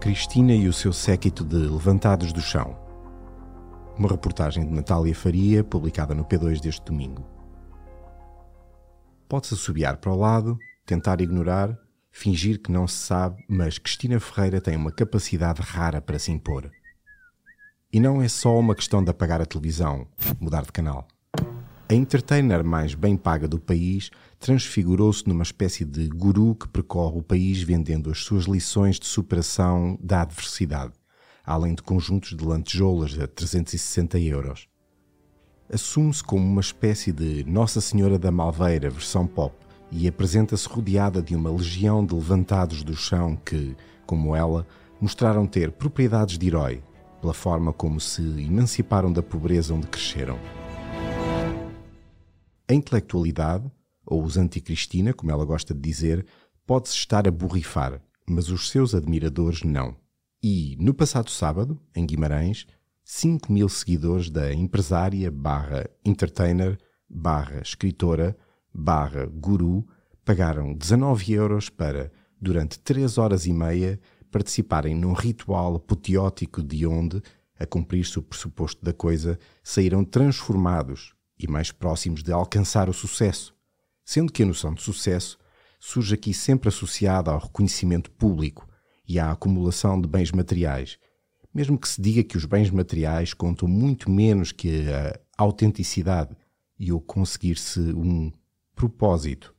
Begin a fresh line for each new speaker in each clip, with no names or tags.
Cristina e o seu séquito de levantados do chão. Uma reportagem de Natália Faria, publicada no P2 deste domingo. Pode-se assobiar para o lado, tentar ignorar, fingir que não se sabe, mas Cristina Ferreira tem uma capacidade rara para se impor. E não é só uma questão de apagar a televisão, mudar de canal. A entertainer mais bem paga do país transfigurou-se numa espécie de guru que percorre o país vendendo as suas lições de superação da adversidade, além de conjuntos de lantejoulas a 360 euros. Assume-se como uma espécie de Nossa Senhora da Malveira versão pop e apresenta-se rodeada de uma legião de levantados do chão que, como ela, mostraram ter propriedades de herói, pela forma como se emanciparam da pobreza onde cresceram. A intelectualidade, ou os anticristina, como ela gosta de dizer, pode-se estar a borrifar, mas os seus admiradores não. E, no passado sábado, em Guimarães, 5 mil seguidores da empresária barra entertainer barra escritora barra guru pagaram 19 euros para, durante 3 horas e meia, participarem num ritual apoteótico de onde, a cumprir-se o pressuposto da coisa, saíram transformados e mais próximos de alcançar o sucesso, sendo que a noção de sucesso surge aqui sempre associada ao reconhecimento público e à acumulação de bens materiais, mesmo que se diga que os bens materiais contam muito menos que a autenticidade e o conseguir-se um propósito.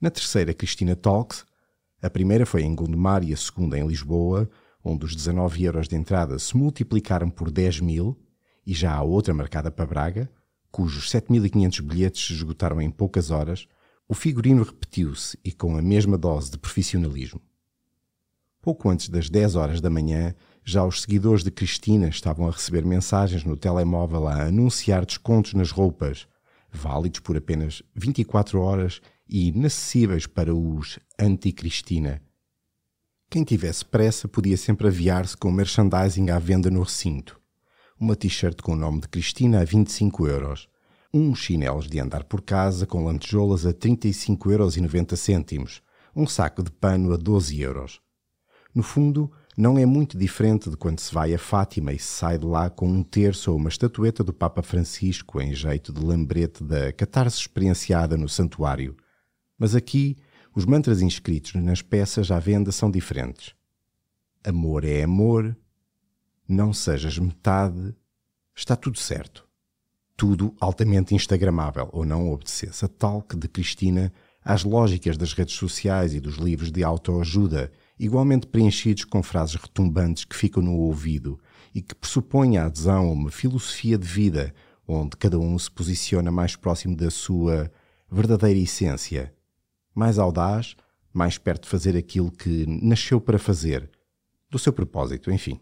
Na terceira Cristina Talks, a primeira foi em Gondomar e a segunda em Lisboa, onde os 19 euros de entrada se multiplicaram por 10 mil, e já há outra marcada para Braga, cujos 7.500 bilhetes se esgotaram em poucas horas, o figurino repetiu-se e com a mesma dose de profissionalismo. Pouco antes das 10 horas da manhã, já os seguidores de Cristina estavam a receber mensagens no telemóvel a anunciar descontos nas roupas, válidos por apenas 24 horas e inacessíveis para os anti-Cristina. Quem tivesse pressa podia sempre aviar-se com merchandising à venda no recinto. Uma t-shirt com o nome de Cristina a 25 euros. Uns chinelos de andar por casa com lantejoulas a 35,90 euros. Um saco de pano a 12 euros. No fundo, não é muito diferente de quando se vai a Fátima e se sai de lá com um terço ou uma estatueta do Papa Francisco em jeito de lembrete da catarse experienciada no santuário – mas aqui, os mantras inscritos nas peças à venda são diferentes. Amor é amor, não sejas metade, está tudo certo. Tudo altamente instagramável ou não obedecesse a tal que de Cristina às lógicas das redes sociais e dos livros de autoajuda, igualmente preenchidos com frases retumbantes que ficam no ouvido e que pressupõem a adesão a uma filosofia de vida onde cada um se posiciona mais próximo da sua verdadeira essência mais audaz, mais perto de fazer aquilo que nasceu para fazer, do seu propósito, enfim.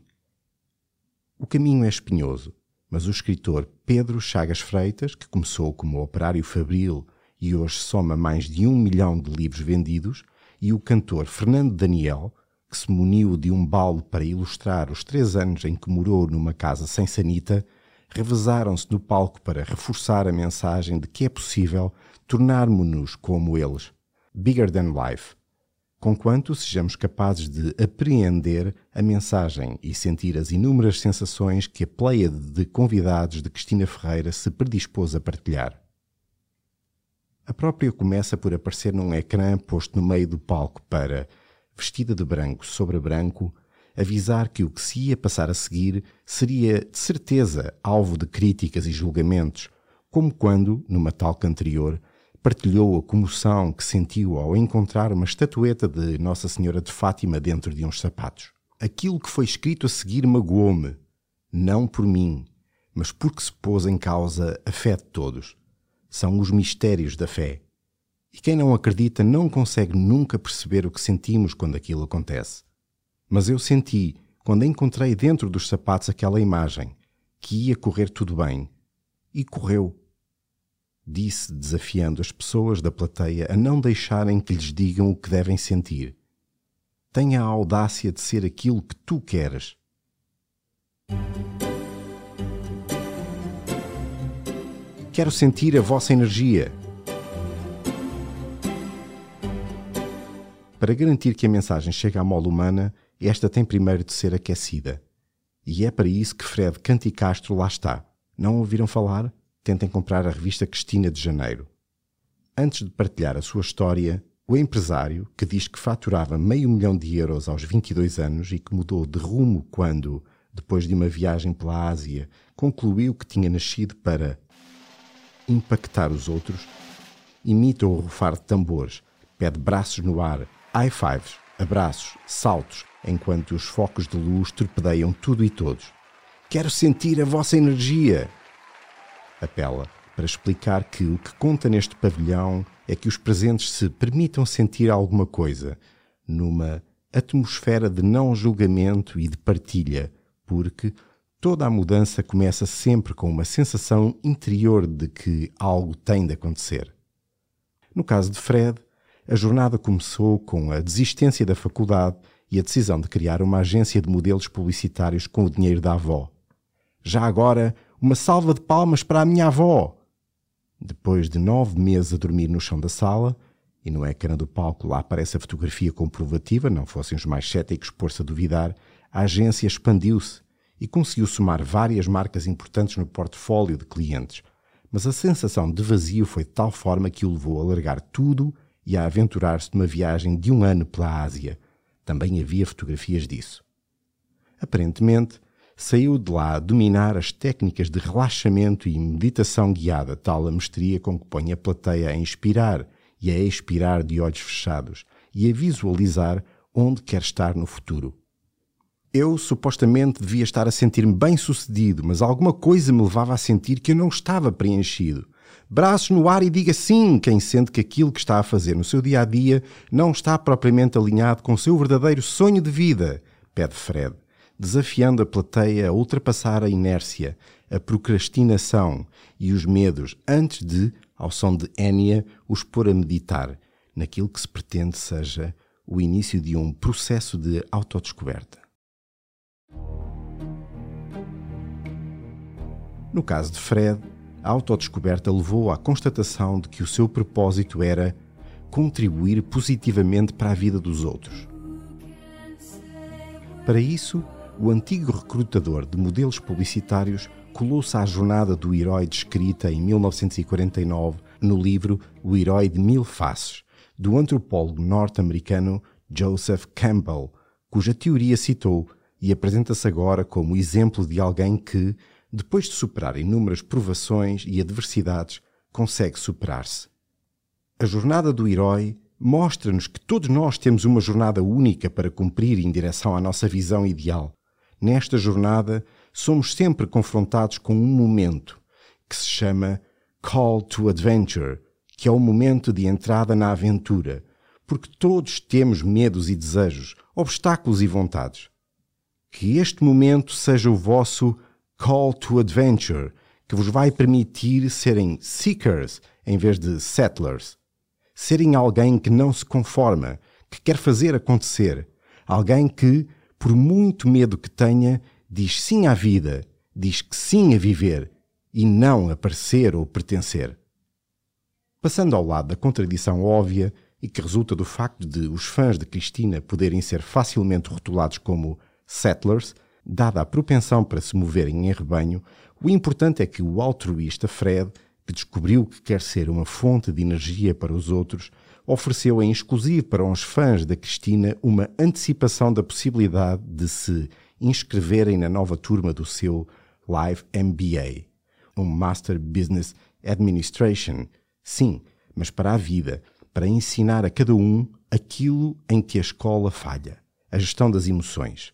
O caminho é espinhoso, mas o escritor Pedro Chagas Freitas, que começou como operário fabril e hoje soma mais de um milhão de livros vendidos, e o cantor Fernando Daniel, que se muniu de um balde para ilustrar os três anos em que morou numa casa sem sanita, revezaram-se no palco para reforçar a mensagem de que é possível tornarmos-nos como eles, Bigger Than Life, conquanto sejamos capazes de apreender a mensagem e sentir as inúmeras sensações que a pleiade de convidados de Cristina Ferreira se predispôs a partilhar. A própria começa por aparecer num ecrã posto no meio do palco para, vestida de branco sobre branco, avisar que o que se ia passar a seguir seria, de certeza, alvo de críticas e julgamentos, como quando, numa talk anterior, partilhou a comoção que sentiu ao encontrar uma estatueta de Nossa Senhora de Fátima dentro de uns sapatos. Aquilo que foi escrito a seguir magoou-me, não por mim, mas porque se pôs em causa a fé de todos. São os mistérios da fé. E quem não acredita não consegue nunca perceber o que sentimos quando aquilo acontece. Mas eu senti, quando encontrei dentro dos sapatos aquela imagem, que ia correr tudo bem. E correu. Disse, desafiando as pessoas da plateia a não deixarem que lhes digam o que devem sentir. Tenha a audácia de ser aquilo que tu queres. Quero sentir a vossa energia. Para garantir que a mensagem chegue à mola humana, esta tem primeiro de ser aquecida. E é para isso que Fred Canticastro lá está. Não ouviram falar? Tentem comprar a revista Cristina de Janeiro. Antes de partilhar a sua história, o empresário, que diz que faturava meio milhão de euros aos 22 anos e que mudou de rumo quando, depois de uma viagem pela Ásia, concluiu que tinha nascido para impactar os outros, imita o rufar de tambores, pede braços no ar, high fives, abraços, saltos, enquanto os focos de luz torpedeiam tudo e todos. Quero sentir a vossa energia! Apela para explicar que o que conta neste pavilhão é que os presentes se permitam sentir alguma coisa, numa atmosfera de não julgamento e de partilha, porque toda a mudança começa sempre com uma sensação interior de que algo tem de acontecer. No caso de Fred, a jornada começou com a desistência da faculdade e a decisão de criar uma agência de modelos publicitários com o dinheiro da avó. Já agora, uma salva de palmas para a minha avó! Depois de nove meses a dormir no chão da sala, e no ecrã do palco lá aparece a fotografia comprovativa, não fossem os mais céticos pôr-se a duvidar, a agência expandiu-se e conseguiu somar várias marcas importantes no portfólio de clientes. Mas a sensação de vazio foi de tal forma que o levou a largar tudo e a aventurar-se numa viagem de um ano pela Ásia. Também havia fotografias disso. Aparentemente, saiu de lá a dominar as técnicas de relaxamento e meditação guiada, tal a mestria com que põe a plateia a inspirar e a expirar de olhos fechados e a visualizar onde quer estar no futuro. Eu supostamente devia estar a sentir-me bem sucedido, mas alguma coisa me levava a sentir que eu não estava preenchido. Braços no ar e diga sim quem sente que aquilo que está a fazer no seu dia a dia não está propriamente alinhado com o seu verdadeiro sonho de vida, pede Fred, desafiando a plateia a ultrapassar a inércia, a procrastinação e os medos antes de, ao som de Enya, os pôr a meditar naquilo que se pretende seja o início de um processo de autodescoberta. No caso de Fred, a autodescoberta levou à constatação de que o seu propósito era contribuir positivamente para a vida dos outros. Para isso, o antigo recrutador de modelos publicitários colou-se à jornada do herói descrita em 1949 no livro O Herói de Mil Faces, do antropólogo norte-americano Joseph Campbell, cuja teoria citou e apresenta-se agora como exemplo de alguém que, depois de superar inúmeras provações e adversidades, consegue superar-se. A jornada do herói mostra-nos que todos nós temos uma jornada única para cumprir em direção à nossa visão ideal. Nesta jornada, somos sempre confrontados com um momento que se chama Call to Adventure, que é o momento de entrada na aventura, porque todos temos medos e desejos, obstáculos e vontades. Que este momento seja o vosso Call to Adventure, que vos vai permitir serem seekers em vez de settlers. Serem alguém que não se conforma, que quer fazer acontecer. Alguém que, por muito medo que tenha, diz sim à vida, diz que sim a viver e não a parecer ou pertencer. Passando ao lado da contradição óbvia e que resulta do facto de os fãs de Cristina poderem ser facilmente rotulados como settlers, Dada a propensão para se moverem em rebanho, o importante é que o altruísta Fred, que descobriu que quer ser uma fonte de energia para os outros, ofereceu em exclusivo para os fãs da Cristina uma antecipação da possibilidade de se inscreverem na nova turma do seu Live MBA, um Master Business Administration. Sim, mas para a vida, para ensinar a cada um aquilo em que a escola falha, a gestão das emoções.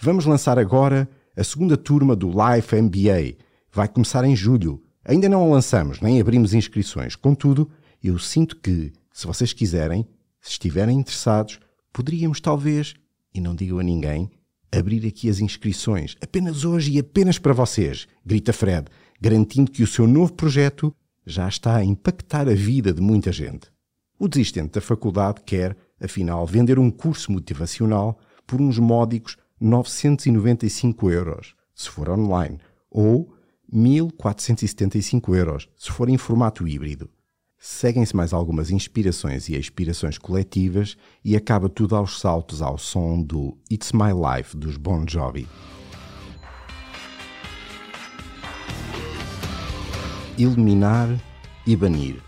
Vamos lançar agora a segunda turma do Life MBA. Vai começar em julho. Ainda não a lançamos, nem abrimos inscrições. Contudo, eu sinto que, Se vocês quiserem, se estiverem interessados, poderíamos talvez, e não digo a ninguém, abrir aqui as inscrições, apenas hoje e apenas para vocês, grita Fred, garantindo que o seu novo projeto já está a impactar a vida de muita gente. O desistente da faculdade quer, afinal, vender um curso motivacional por uns módicos 995 euros, se for online, ou 1475 euros, se for em formato híbrido. Seguem-se mais algumas inspirações e expirações coletivas e acaba tudo aos saltos ao som do It's My Life dos Bon Jovi. Eliminar e banir.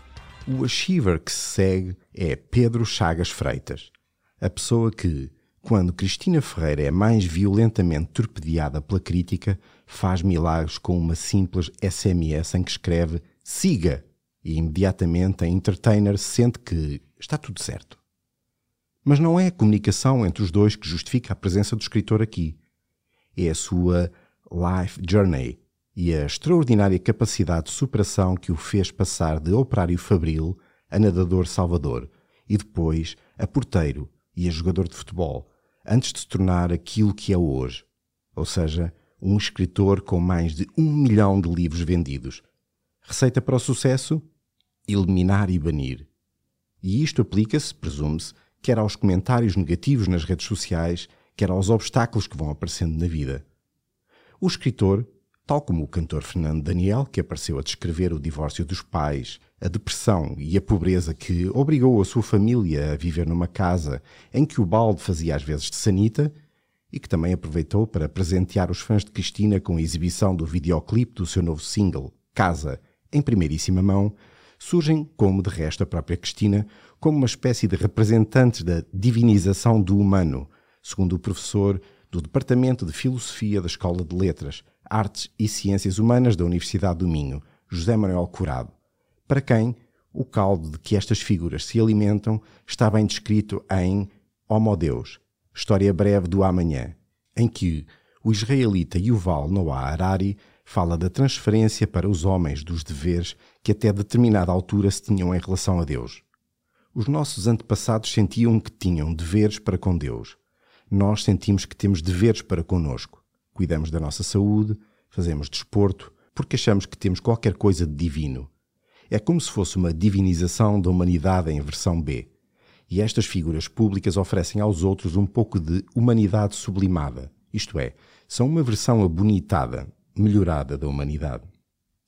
O achiever que se segue é Pedro Chagas Freitas, a pessoa que, quando Cristina Ferreira é mais violentamente torpedeada pela crítica, faz milagres com uma simples SMS em que escreve siga e imediatamente a entertainer sente que está tudo certo. Mas não é a comunicação entre os dois que justifica a presença do escritor aqui. É a sua life journey e a extraordinária capacidade de superação que o fez passar de operário fabril a nadador salvador e depois a porteiro e a jogador de futebol, antes de se tornar aquilo que é hoje, ou seja, um escritor com mais de um milhão de livros vendidos. Receita para o sucesso? Eliminar e banir. E isto aplica-se, presume-se, quer aos comentários negativos nas redes sociais, quer aos obstáculos que vão aparecendo na vida. O escritor, tal como o cantor Fernando Daniel, que apareceu a descrever o divórcio dos pais, a depressão e a pobreza que obrigou a sua família a viver numa casa em que o balde fazia às vezes de sanita, e que também aproveitou para presentear os fãs de Cristina com a exibição do videoclipe do seu novo single, Casa, em primeiríssima mão, surgem, como de resto a própria Cristina, como uma espécie de representantes da divinização do humano, segundo o professor do Departamento de Filosofia da Escola de Letras, Artes e Ciências Humanas da Universidade do Minho, José Manuel Curado, para quem o caldo de que estas figuras se alimentam está bem descrito em Homo Deus, História Breve do Amanhã, em que o israelita Yuval Noah Harari fala da transferência para os homens dos deveres que até determinada altura se tinham em relação a Deus. Os nossos antepassados sentiam que tinham deveres para com Deus. Nós sentimos que temos deveres para conosco. Cuidamos da nossa saúde, fazemos desporto, porque achamos que temos qualquer coisa de divino. É como se fosse uma divinização da humanidade em versão B. E estas figuras públicas oferecem aos outros um pouco de humanidade sublimada, isto é, são uma versão abonitada, melhorada da humanidade.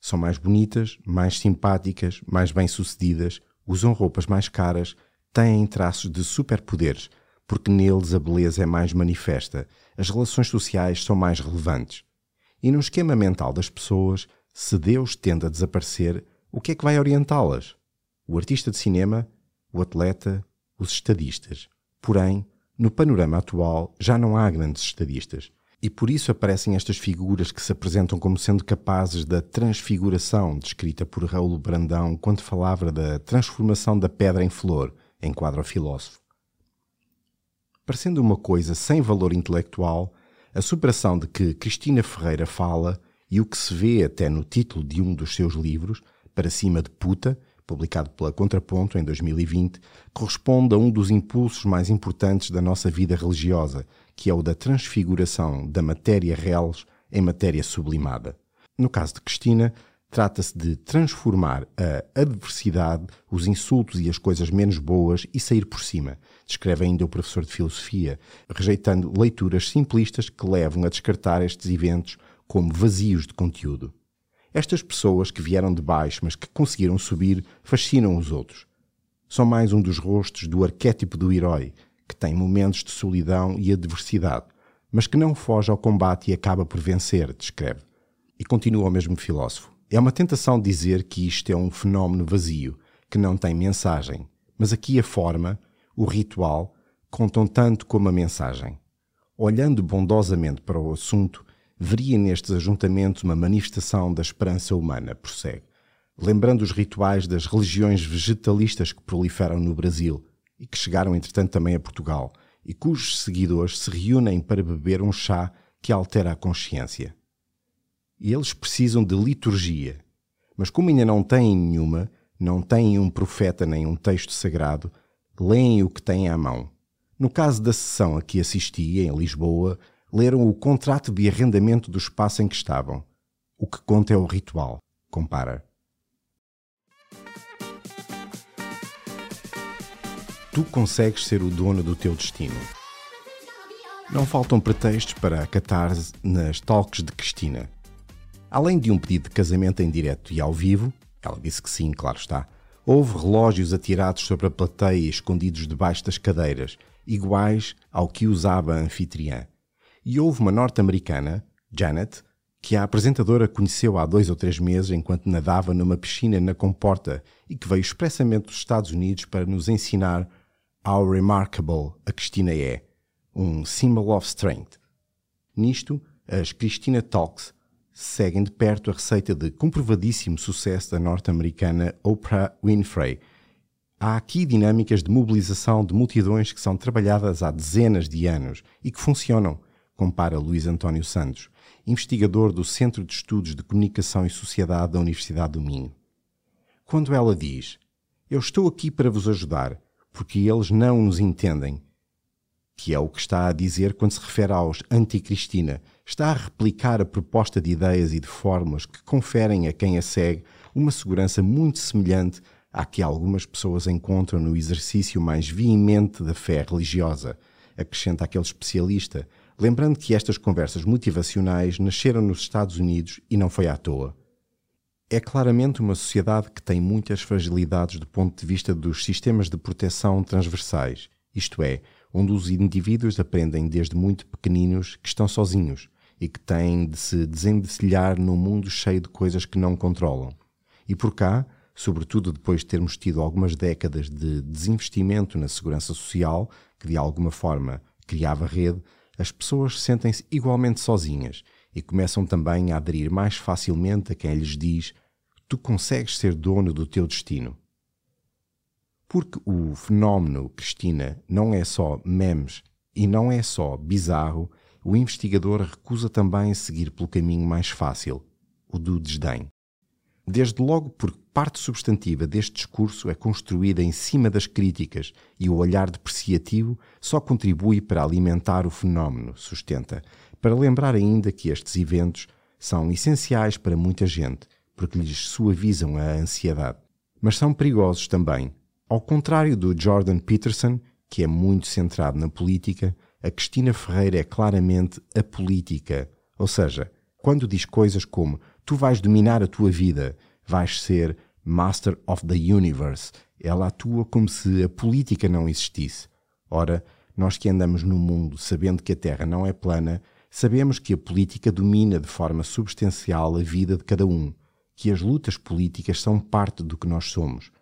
São mais bonitas, mais simpáticas, mais bem-sucedidas, usam roupas mais caras, têm traços de superpoderes, porque neles a beleza é mais manifesta, as relações sociais são mais relevantes. E no esquema mental das pessoas, se Deus tende a desaparecer, o que é que vai orientá-las? O artista de cinema, o atleta, os estadistas. Porém, no panorama atual já não há grandes estadistas. E por isso aparecem estas figuras que se apresentam como sendo capazes da transfiguração, descrita por Raul Brandão quando falava da transformação da pedra em flor, em quadro filósofo. Parecendo uma coisa sem valor intelectual, a superação de que Cristina Ferreira fala e o que se vê até no título de um dos seus livros, Para Cima de Puta, publicado pela Contraponto em 2020, corresponde a um dos impulsos mais importantes da nossa vida religiosa, que é o da transfiguração da matéria reles em matéria sublimada. No caso de Cristina, trata-se de transformar a adversidade, os insultos e as coisas menos boas e sair por cima, descreve ainda o professor de filosofia, rejeitando leituras simplistas que levam a descartar estes eventos como vazios de conteúdo. Estas pessoas que vieram de baixo, mas que conseguiram subir, fascinam os outros. São mais um dos rostos do arquétipo do herói, que tem momentos de solidão e adversidade, mas que não foge ao combate e acaba por vencer, descreve. E continua o mesmo filósofo. É uma tentação dizer que isto é um fenómeno vazio, que não tem mensagem, mas aqui a forma, o ritual, contam tanto como a mensagem. Olhando bondosamente para o assunto, veria nestes ajuntamentos uma manifestação da esperança humana, prossegue. Lembrando os rituais das religiões vegetalistas que proliferam no Brasil, e que chegaram entretanto também a Portugal e cujos seguidores se reúnem para beber um chá que altera a consciência. E eles precisam de liturgia, mas como ainda não têm nenhuma, não têm um profeta nem um texto sagrado, leem o que têm à mão. No caso da sessão a que assisti, em Lisboa, leram o contrato de arrendamento do espaço em que estavam. O que conta é o ritual, compara. Tu consegues ser o dono do teu destino. Não faltam pretextos para a catarse nas talks de Cristina. Além de um pedido de casamento em direto e ao vivo, ela disse que sim, claro está, houve relógios atirados sobre a plateia escondidos debaixo das cadeiras, iguais ao que usava a anfitriã. E houve uma norte-americana, Janet, que a apresentadora conheceu há dois ou três meses enquanto nadava numa piscina na comporta e que veio expressamente dos Estados Unidos para nos ensinar how remarkable a Cristina é, um symbol of strength. Nisto, as Cristina Talks seguem de perto a receita de comprovadíssimo sucesso da norte-americana Oprah Winfrey. Há aqui dinâmicas de mobilização de multidões que são trabalhadas há dezenas de anos e que funcionam, compara Luís António Santos, investigador do Centro de Estudos de Comunicação e Sociedade da Universidade do Minho. Quando ela diz: Eu estou aqui para vos ajudar, porque eles não nos entendem, que é o que está a dizer quando se refere aos anti-Cristina, está a replicar a proposta de ideias e de fórmulas que conferem a quem a segue uma segurança muito semelhante à que algumas pessoas encontram no exercício mais veemente da fé religiosa, acrescenta aquele especialista, lembrando que estas conversas motivacionais nasceram nos Estados Unidos e não foi à toa. É claramente uma sociedade que tem muitas fragilidades do ponto de vista dos sistemas de proteção transversais, isto é, onde os indivíduos aprendem desde muito pequeninos que estão sozinhos e que têm de se desembecilhar num mundo cheio de coisas que não controlam. E por cá, sobretudo depois de termos tido algumas décadas de desinvestimento na segurança social, que de alguma forma criava rede, as pessoas sentem-se igualmente sozinhas e começam também a aderir mais facilmente a quem lhes diz: Tu consegues ser dono do teu destino. Porque o fenómeno Cristina não é só memes e não é só bizarro, o investigador recusa também seguir pelo caminho mais fácil, o do desdém. Desde logo porque parte substantiva deste discurso é construída em cima das críticas e o olhar depreciativo só contribui para alimentar o fenómeno, sustenta, para lembrar ainda que estes eventos são essenciais para muita gente, porque lhes suavizam a ansiedade. Mas são perigosos também, ao contrário do Jordan Peterson, que é muito centrado na política, a Cristina Ferreira é claramente a política. Ou seja, quando diz coisas como tu vais dominar a tua vida, vais ser Master of the Universe, ela atua como se a política não existisse. Ora, nós que andamos no mundo sabendo que a Terra não é plana, sabemos que a política domina de forma substancial a vida de cada um, que as lutas políticas são parte do que nós somos.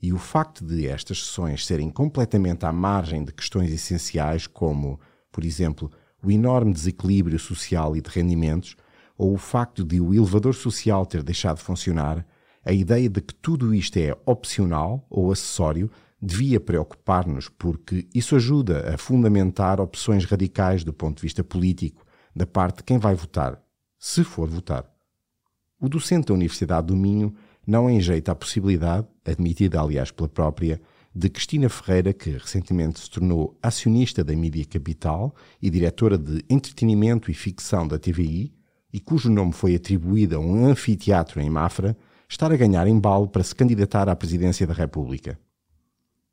E o facto de estas sessões serem completamente à margem de questões essenciais, como, por exemplo, o enorme desequilíbrio social e de rendimentos, ou o facto de o elevador social ter deixado de funcionar, a ideia de que tudo isto é opcional ou acessório devia preocupar-nos, porque isso ajuda a fundamentar opções radicais do ponto de vista político da parte de quem vai votar, se for votar. O docente da Universidade do Minho não enjeita a possibilidade, admitida aliás pela própria, de Cristina Ferreira, que recentemente se tornou acionista da Mídia Capital e diretora de entretenimento e ficção da TVI, e cujo nome foi atribuído a um anfiteatro em Mafra, estar a ganhar embalo para se candidatar à presidência da República.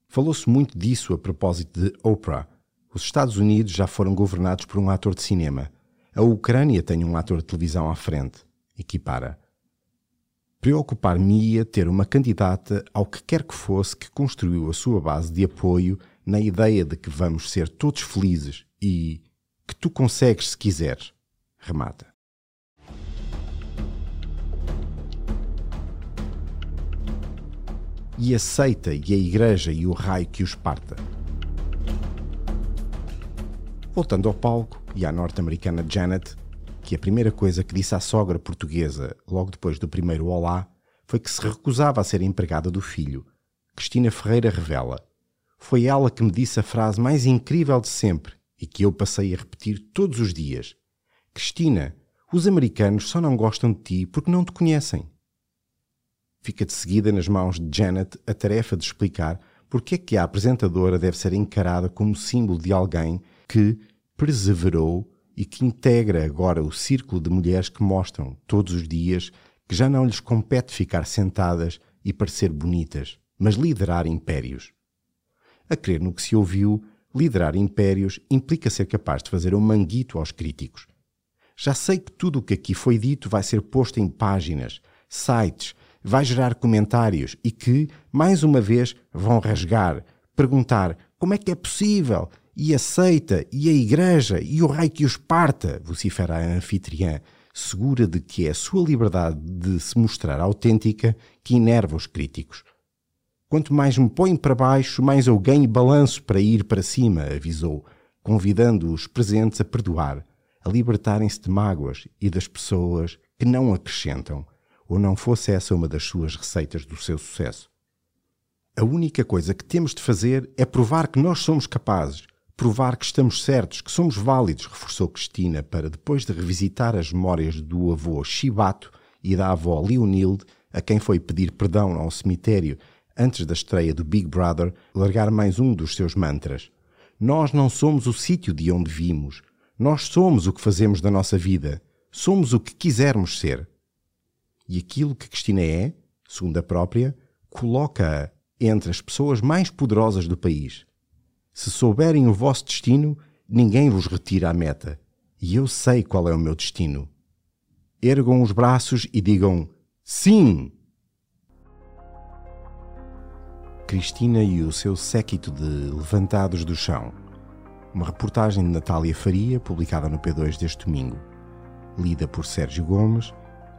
Falou-se muito disso a propósito de Oprah. Os Estados Unidos já foram governados por um ator de cinema. A Ucrânia tem um ator de televisão à frente. Equipara. Preocupar-me-ia ter uma candidata ao que quer que fosse que construiu a sua base de apoio na ideia de que vamos ser todos felizes e que tu consegues se quiseres. Remata. E aceita e a igreja e o raio que os parta. Voltando ao palco e à norte-americana Janet, que a primeira coisa que disse à sogra portuguesa, logo depois do primeiro olá, foi que se recusava a ser empregada do filho. Cristina Ferreira revela: Foi ela que me disse a frase mais incrível de sempre e que eu passei a repetir todos os dias: Cristina, os americanos só não gostam de ti porque não te conhecem. Fica de seguida nas mãos de Janet a tarefa de explicar porque é que a apresentadora deve ser encarada como símbolo de alguém que perseverou e que integra agora o círculo de mulheres que mostram, todos os dias, que já não lhes compete ficar sentadas e parecer bonitas, mas liderar impérios. A crer no que se ouviu, liderar impérios implica ser capaz de fazer um manguito aos críticos. Já sei que tudo o que aqui foi dito vai ser posto em páginas, sites, vai gerar comentários e que, mais uma vez, vão rasgar, perguntar como é que é possível, e aceita, e a igreja, e o rei que os parta, vocifera a anfitriã, segura de que é a sua liberdade de se mostrar autêntica que enerva os críticos. Quanto mais me põe para baixo, mais eu ganho balanço para ir para cima, avisou, convidando os presentes a perdoar, a libertarem-se de mágoas e das pessoas que não acrescentam, ou não fosse essa uma das suas receitas do seu sucesso. A única coisa que temos de fazer é provar que nós somos capazes, provar que estamos certos, que somos válidos, reforçou Cristina para, depois de revisitar as memórias do avô Chibato e da avó Leonilde, a quem foi pedir perdão ao cemitério antes da estreia do Big Brother, largar mais um dos seus mantras. Nós não somos o sítio de onde vimos. Nós somos o que fazemos da nossa vida. Somos o que quisermos ser. E aquilo que Cristina é, segundo a própria, coloca-a entre as pessoas mais poderosas do país. Se souberem o vosso destino, ninguém vos retira a meta. E eu sei qual é o meu destino. Ergam os braços e digam sim! Cristina e o seu séquito de levantados do chão. Uma reportagem de Natália Faria, publicada no P2 deste domingo. Lida por Sérgio Gomes